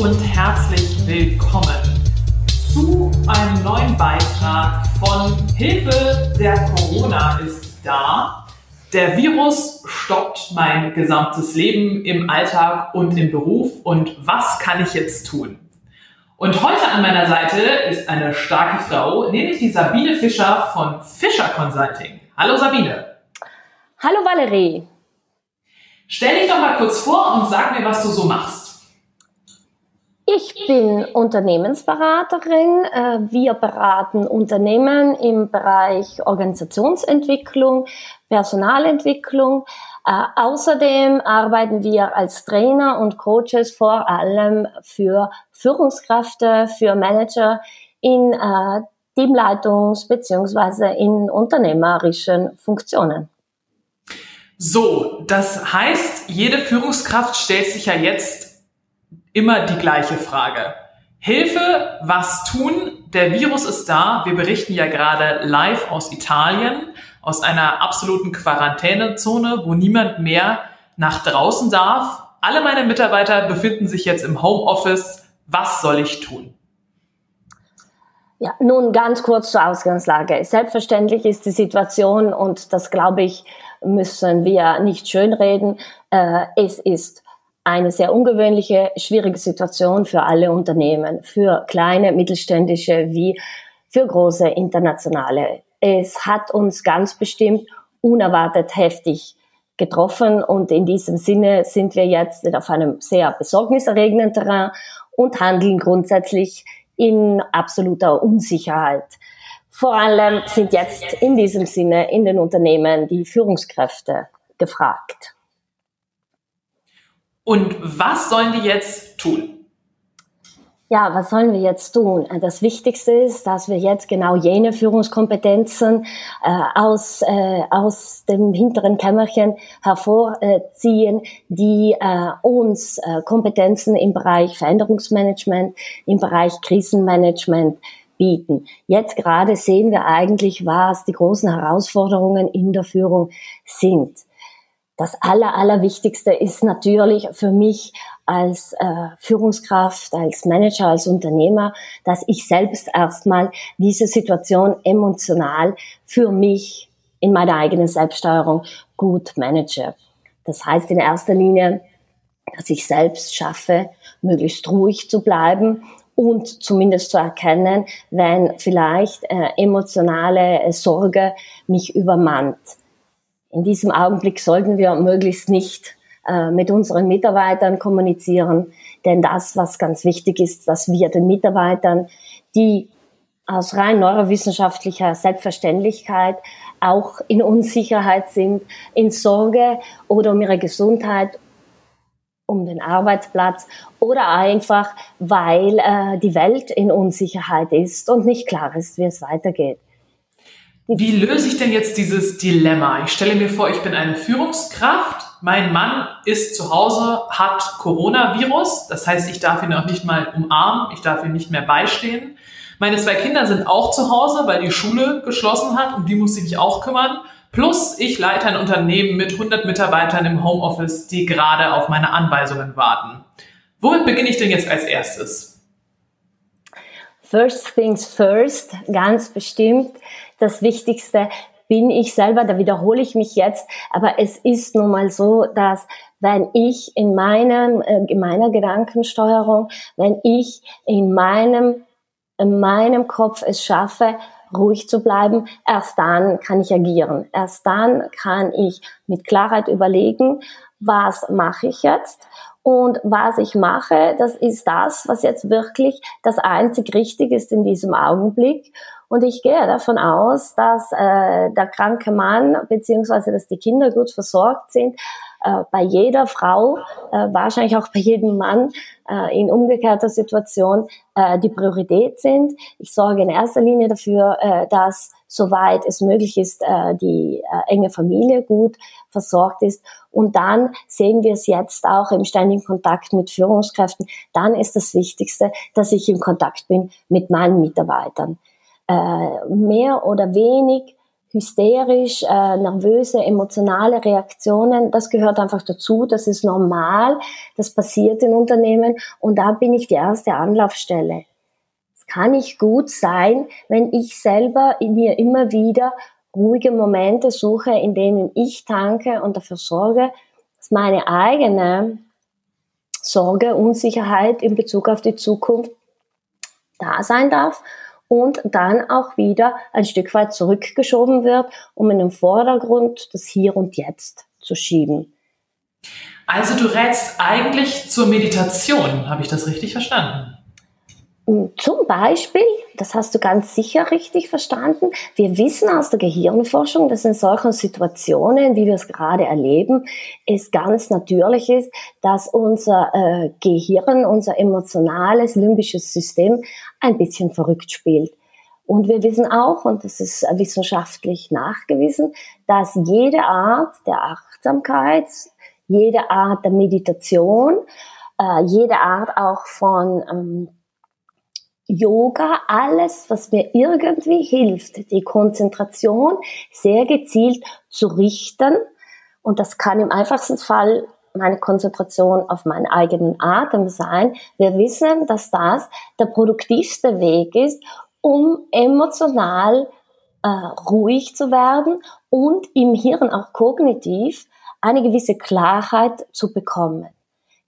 und herzlich willkommen zu einem neuen Beitrag von Hilfe, der Corona ist da. Der Virus stoppt mein gesamtes Leben im Alltag und im Beruf und was kann ich jetzt tun? Und heute an meiner Seite ist eine starke Frau, nämlich die Sabine Fischer von Fischer Consulting. Hallo Sabine. Hallo Valerie. Stell dich doch mal kurz vor und sag mir, was du so machst. Ich bin Unternehmensberaterin. Äh, wir beraten Unternehmen im Bereich Organisationsentwicklung, Personalentwicklung. Äh, außerdem arbeiten wir als Trainer und Coaches vor allem für Führungskräfte, für Manager in äh, Teamleitungs- bzw. in unternehmerischen Funktionen. So, das heißt, jede Führungskraft stellt sich ja jetzt immer die gleiche Frage. Hilfe, was tun? Der Virus ist da. Wir berichten ja gerade live aus Italien, aus einer absoluten Quarantänezone, wo niemand mehr nach draußen darf. Alle meine Mitarbeiter befinden sich jetzt im Homeoffice. Was soll ich tun? Ja, nun ganz kurz zur Ausgangslage. Selbstverständlich ist die Situation, und das glaube ich, müssen wir nicht schönreden. Äh, es ist eine sehr ungewöhnliche, schwierige Situation für alle Unternehmen, für kleine, mittelständische wie für große internationale. Es hat uns ganz bestimmt unerwartet heftig getroffen und in diesem Sinne sind wir jetzt auf einem sehr besorgniserregenden Terrain und handeln grundsätzlich in absoluter Unsicherheit. Vor allem sind jetzt in diesem Sinne in den Unternehmen die Führungskräfte gefragt. Und was sollen die jetzt tun? Ja, was sollen wir jetzt tun? Das Wichtigste ist, dass wir jetzt genau jene Führungskompetenzen äh, aus, äh, aus dem hinteren Kämmerchen hervorziehen, die äh, uns äh, Kompetenzen im Bereich Veränderungsmanagement, im Bereich Krisenmanagement bieten. Jetzt gerade sehen wir eigentlich, was die großen Herausforderungen in der Führung sind. Das Aller, Allerwichtigste ist natürlich für mich als äh, Führungskraft, als Manager, als Unternehmer, dass ich selbst erstmal diese Situation emotional für mich in meiner eigenen Selbststeuerung gut manage. Das heißt in erster Linie, dass ich selbst schaffe, möglichst ruhig zu bleiben und zumindest zu erkennen, wenn vielleicht äh, emotionale äh, Sorge mich übermannt. In diesem Augenblick sollten wir möglichst nicht äh, mit unseren Mitarbeitern kommunizieren, denn das, was ganz wichtig ist, dass wir den Mitarbeitern, die aus rein neurowissenschaftlicher Selbstverständlichkeit auch in Unsicherheit sind, in Sorge oder um ihre Gesundheit um den Arbeitsplatz oder einfach, weil äh, die Welt in Unsicherheit ist und nicht klar ist, wie es weitergeht. Wie löse ich denn jetzt dieses Dilemma? Ich stelle mir vor, ich bin eine Führungskraft. Mein Mann ist zu Hause, hat Coronavirus. Das heißt, ich darf ihn auch nicht mal umarmen. Ich darf ihm nicht mehr beistehen. Meine zwei Kinder sind auch zu Hause, weil die Schule geschlossen hat. Um die muss ich mich auch kümmern. Plus ich leite ein Unternehmen mit 100 Mitarbeitern im Homeoffice, die gerade auf meine Anweisungen warten. Womit beginne ich denn jetzt als erstes? First things first, ganz bestimmt. Das Wichtigste bin ich selber, da wiederhole ich mich jetzt, aber es ist nun mal so, dass wenn ich in meinem, äh, in meiner Gedankensteuerung, wenn ich in meinem, in meinem Kopf es schaffe, ruhig zu bleiben, erst dann kann ich agieren. Erst dann kann ich mit Klarheit überlegen, was mache ich jetzt und was ich mache, das ist das, was jetzt wirklich das einzig Richtige ist in diesem Augenblick. Und ich gehe davon aus, dass äh, der kranke Mann beziehungsweise dass die Kinder gut versorgt sind, äh, bei jeder Frau, äh, wahrscheinlich auch bei jedem Mann äh, in umgekehrter Situation äh, die Priorität sind. Ich sorge in erster Linie dafür, äh, dass soweit es möglich ist, äh, die äh, enge Familie gut versorgt ist. Und dann sehen wir es jetzt auch im ständigen Kontakt mit Führungskräften. Dann ist das Wichtigste, dass ich in Kontakt bin mit meinen Mitarbeitern. Äh, mehr oder wenig hysterisch, äh, nervöse, emotionale Reaktionen, das gehört einfach dazu, das ist normal, das passiert in Unternehmen. Und da bin ich die erste Anlaufstelle. Es kann nicht gut sein, wenn ich selber in mir immer wieder ruhige Momente suche, in denen ich tanke und dafür sorge, dass meine eigene Sorge, Unsicherheit in Bezug auf die Zukunft da sein darf und dann auch wieder ein Stück weit zurückgeschoben wird, um in den Vordergrund das Hier und Jetzt zu schieben. Also du rätst eigentlich zur Meditation, habe ich das richtig verstanden? Zum Beispiel, das hast du ganz sicher richtig verstanden, wir wissen aus der Gehirnforschung, dass in solchen Situationen, wie wir es gerade erleben, es ganz natürlich ist, dass unser äh, Gehirn, unser emotionales, limbisches System ein bisschen verrückt spielt. Und wir wissen auch, und das ist wissenschaftlich nachgewiesen, dass jede Art der Achtsamkeit, jede Art der Meditation, äh, jede Art auch von ähm, Yoga, alles, was mir irgendwie hilft, die Konzentration sehr gezielt zu richten. Und das kann im einfachsten Fall meine Konzentration auf meinen eigenen Atem sein. Wir wissen, dass das der produktivste Weg ist, um emotional äh, ruhig zu werden und im Hirn auch kognitiv eine gewisse Klarheit zu bekommen.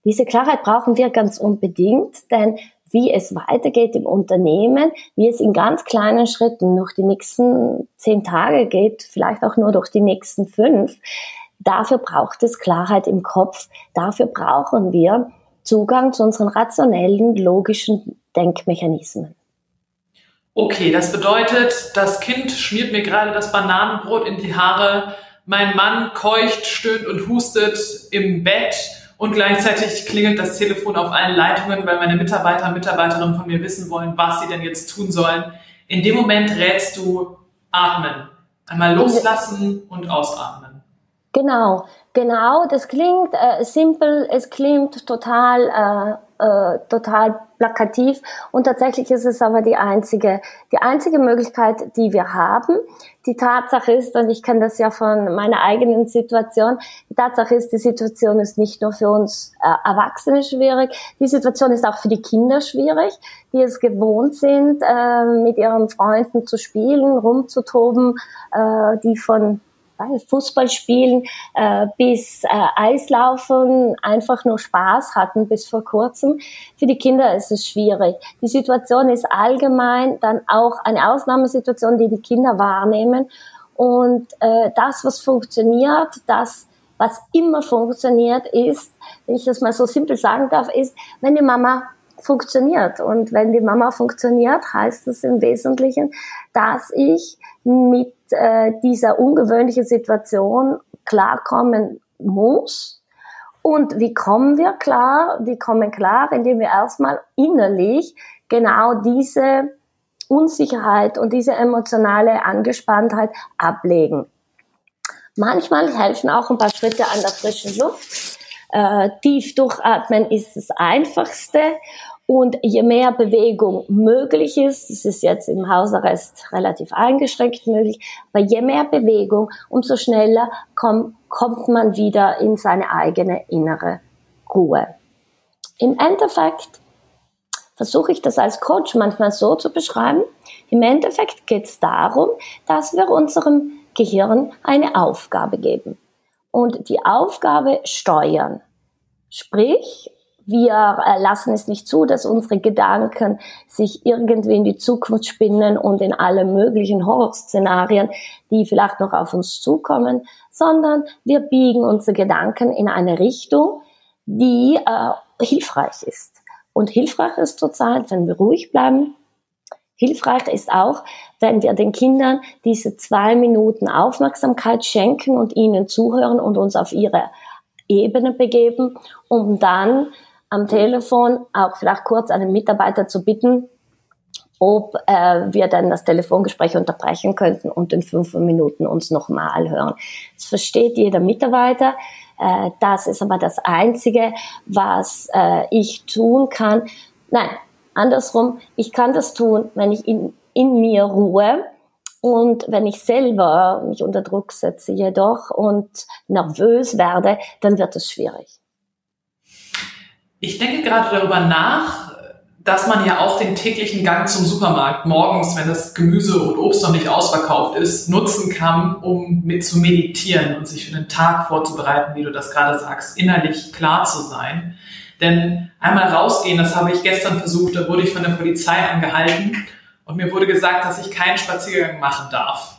Diese Klarheit brauchen wir ganz unbedingt, denn wie es weitergeht im Unternehmen, wie es in ganz kleinen Schritten durch die nächsten zehn Tage geht, vielleicht auch nur durch die nächsten fünf. Dafür braucht es Klarheit im Kopf. Dafür brauchen wir Zugang zu unseren rationellen, logischen Denkmechanismen. Okay, das bedeutet, das Kind schmiert mir gerade das Bananenbrot in die Haare, mein Mann keucht, stöhnt und hustet im Bett und gleichzeitig klingelt das Telefon auf allen Leitungen, weil meine Mitarbeiter und Mitarbeiterinnen von mir wissen wollen, was sie denn jetzt tun sollen. In dem Moment rätst du atmen. Einmal loslassen und ausatmen. Genau, genau. Das klingt äh, simpel, es klingt total äh, total plakativ und tatsächlich ist es aber die einzige, die einzige Möglichkeit, die wir haben. Die Tatsache ist, und ich kenne das ja von meiner eigenen Situation, die Tatsache ist, die Situation ist nicht nur für uns äh, Erwachsene schwierig, die Situation ist auch für die Kinder schwierig, die es gewohnt sind, äh, mit ihren Freunden zu spielen, rumzutoben, äh, die von Fußball spielen äh, bis äh, Eislaufen einfach nur Spaß hatten bis vor kurzem. Für die Kinder ist es schwierig. Die Situation ist allgemein dann auch eine Ausnahmesituation, die die Kinder wahrnehmen. Und äh, das, was funktioniert, das, was immer funktioniert, ist, wenn ich das mal so simpel sagen darf, ist, wenn die Mama funktioniert. Und wenn die Mama funktioniert, heißt das im Wesentlichen, dass ich mit äh, dieser ungewöhnlichen Situation klarkommen muss. Und wie kommen wir klar? Wir kommen klar, indem wir erstmal innerlich genau diese Unsicherheit und diese emotionale Angespanntheit ablegen. Manchmal helfen auch ein paar Schritte an der frischen Luft. Äh, tief durchatmen ist das Einfachste und je mehr Bewegung möglich ist, das ist jetzt im Hausarrest relativ eingeschränkt möglich, aber je mehr Bewegung, umso schneller komm, kommt man wieder in seine eigene innere Ruhe. Im Endeffekt versuche ich das als Coach manchmal so zu beschreiben. Im Endeffekt geht es darum, dass wir unserem Gehirn eine Aufgabe geben und die Aufgabe steuern. Sprich, wir äh, lassen es nicht zu, dass unsere Gedanken sich irgendwie in die Zukunft spinnen und in alle möglichen Horrorszenarien, die vielleicht noch auf uns zukommen, sondern wir biegen unsere Gedanken in eine Richtung, die äh, hilfreich ist. Und hilfreich ist zurzeit, wenn wir ruhig bleiben. Hilfreich ist auch, wenn wir den Kindern diese zwei Minuten Aufmerksamkeit schenken und ihnen zuhören und uns auf ihre Ebene begeben, um dann am Telefon auch vielleicht kurz einen Mitarbeiter zu bitten, ob äh, wir dann das Telefongespräch unterbrechen könnten und in fünf Minuten uns nochmal hören. Das versteht jeder Mitarbeiter. Äh, das ist aber das Einzige, was äh, ich tun kann. Nein, andersrum, ich kann das tun, wenn ich in, in mir ruhe Und wenn ich selber mich unter Druck setze jedoch und nervös werde, dann wird es schwierig. Ich denke gerade darüber nach, dass man ja auch den täglichen Gang zum Supermarkt morgens, wenn das Gemüse und Obst noch nicht ausverkauft ist, nutzen kann, um mit zu meditieren und sich für den Tag vorzubereiten, wie du das gerade sagst, innerlich klar zu sein. Denn einmal rausgehen, das habe ich gestern versucht, da wurde ich von der Polizei angehalten und mir wurde gesagt, dass ich keinen Spaziergang machen darf.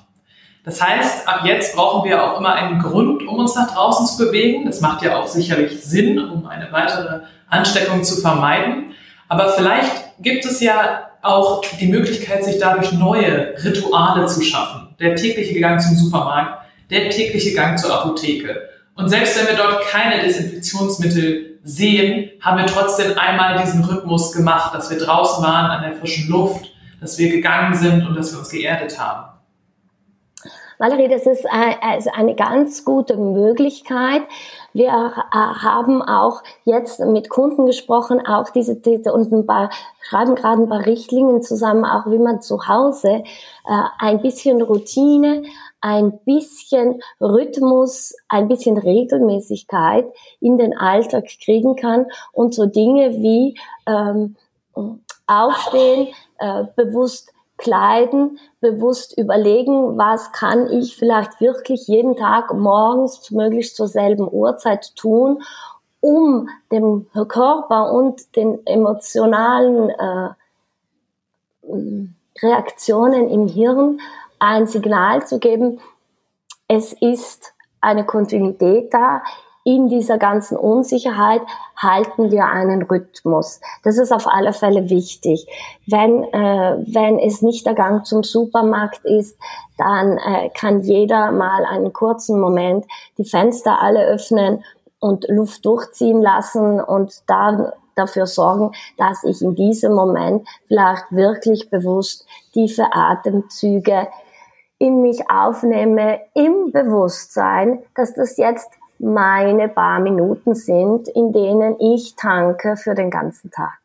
Das heißt, ab jetzt brauchen wir auch immer einen Grund, um uns nach draußen zu bewegen. Das macht ja auch sicherlich Sinn, um eine weitere Ansteckung zu vermeiden. Aber vielleicht gibt es ja auch die Möglichkeit, sich dadurch neue Rituale zu schaffen. Der tägliche Gang zum Supermarkt, der tägliche Gang zur Apotheke. Und selbst wenn wir dort keine Desinfektionsmittel sehen, haben wir trotzdem einmal diesen Rhythmus gemacht, dass wir draußen waren an der frischen Luft, dass wir gegangen sind und dass wir uns geerdet haben. Valerie, das ist also eine ganz gute Möglichkeit. Wir äh, haben auch jetzt mit Kunden gesprochen, auch diese, diese und ein paar, schreiben gerade ein paar Richtlinien zusammen, auch wie man zu Hause äh, ein bisschen Routine, ein bisschen Rhythmus, ein bisschen Regelmäßigkeit in den Alltag kriegen kann und so Dinge wie ähm, aufstehen, äh, bewusst kleiden, bewusst überlegen, was kann ich vielleicht wirklich jeden Tag morgens möglichst zur selben Uhrzeit tun, um dem Körper und den emotionalen äh, Reaktionen im Hirn ein Signal zu geben, es ist eine Kontinuität da, in dieser ganzen Unsicherheit halten wir einen Rhythmus. Das ist auf alle Fälle wichtig. Wenn, äh, wenn es nicht der Gang zum Supermarkt ist, dann äh, kann jeder mal einen kurzen Moment die Fenster alle öffnen und Luft durchziehen lassen und dann dafür sorgen, dass ich in diesem Moment vielleicht wirklich bewusst tiefe Atemzüge in mich aufnehme, im Bewusstsein, dass das jetzt meine paar Minuten sind, in denen ich tanke für den ganzen Tag.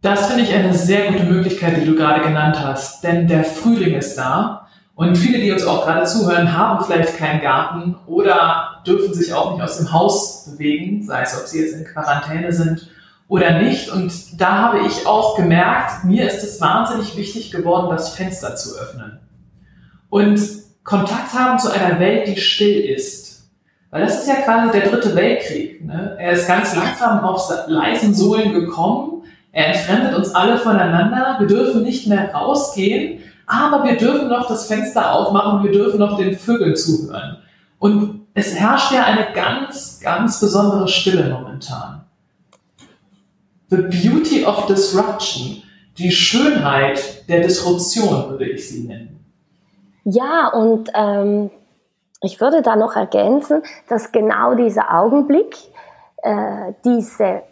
Das finde ich eine sehr gute Möglichkeit, die du gerade genannt hast, denn der Frühling ist da und viele, die uns auch gerade zuhören, haben vielleicht keinen Garten oder dürfen sich auch nicht aus dem Haus bewegen, sei es, ob sie jetzt in Quarantäne sind oder nicht. Und da habe ich auch gemerkt, mir ist es wahnsinnig wichtig geworden, das Fenster zu öffnen und Kontakt haben zu einer Welt, die still ist weil das ist ja quasi der dritte Weltkrieg. Ne? Er ist ganz langsam auf leisen Sohlen gekommen. Er entfremdet uns alle voneinander. Wir dürfen nicht mehr rausgehen, aber wir dürfen noch das Fenster aufmachen. Wir dürfen noch den Vögeln zuhören. Und es herrscht ja eine ganz, ganz besondere Stille momentan. The beauty of disruption. Die Schönheit der Disruption würde ich sie nennen. Ja, und ähm, ich würde da noch ergänzen, dass genau dieser Augenblick, äh, diese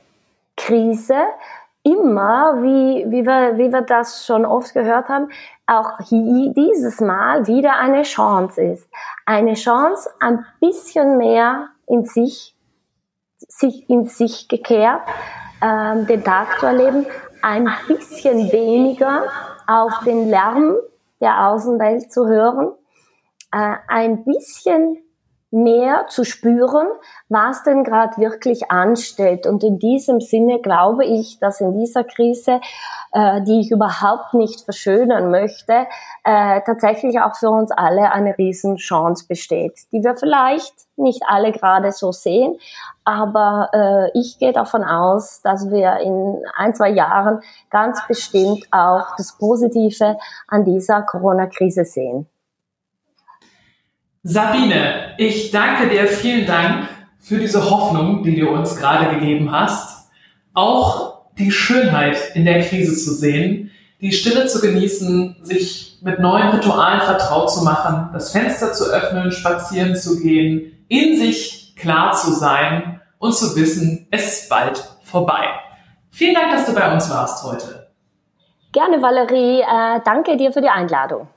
Krise immer, wie, wie, wir, wie wir das schon oft gehört haben, auch dieses Mal wieder eine Chance ist. Eine Chance, ein bisschen mehr in sich, sich in sich gekehrt, ähm, den Tag zu erleben, ein bisschen weniger auf den Lärm der Außenwelt zu hören. Äh, ein bisschen mehr zu spüren, was denn gerade wirklich ansteht. Und in diesem Sinne glaube ich, dass in dieser Krise, äh, die ich überhaupt nicht verschönern möchte, äh, tatsächlich auch für uns alle eine Riesenchance besteht, die wir vielleicht nicht alle gerade so sehen. Aber äh, ich gehe davon aus, dass wir in ein, zwei Jahren ganz bestimmt auch das Positive an dieser Corona-Krise sehen. Sabine, ich danke dir, vielen Dank für diese Hoffnung, die du uns gerade gegeben hast. Auch die Schönheit in der Krise zu sehen, die Stille zu genießen, sich mit neuen Ritualen vertraut zu machen, das Fenster zu öffnen, spazieren zu gehen, in sich klar zu sein und zu wissen, es ist bald vorbei. Vielen Dank, dass du bei uns warst heute. Gerne, Valerie. Äh, danke dir für die Einladung.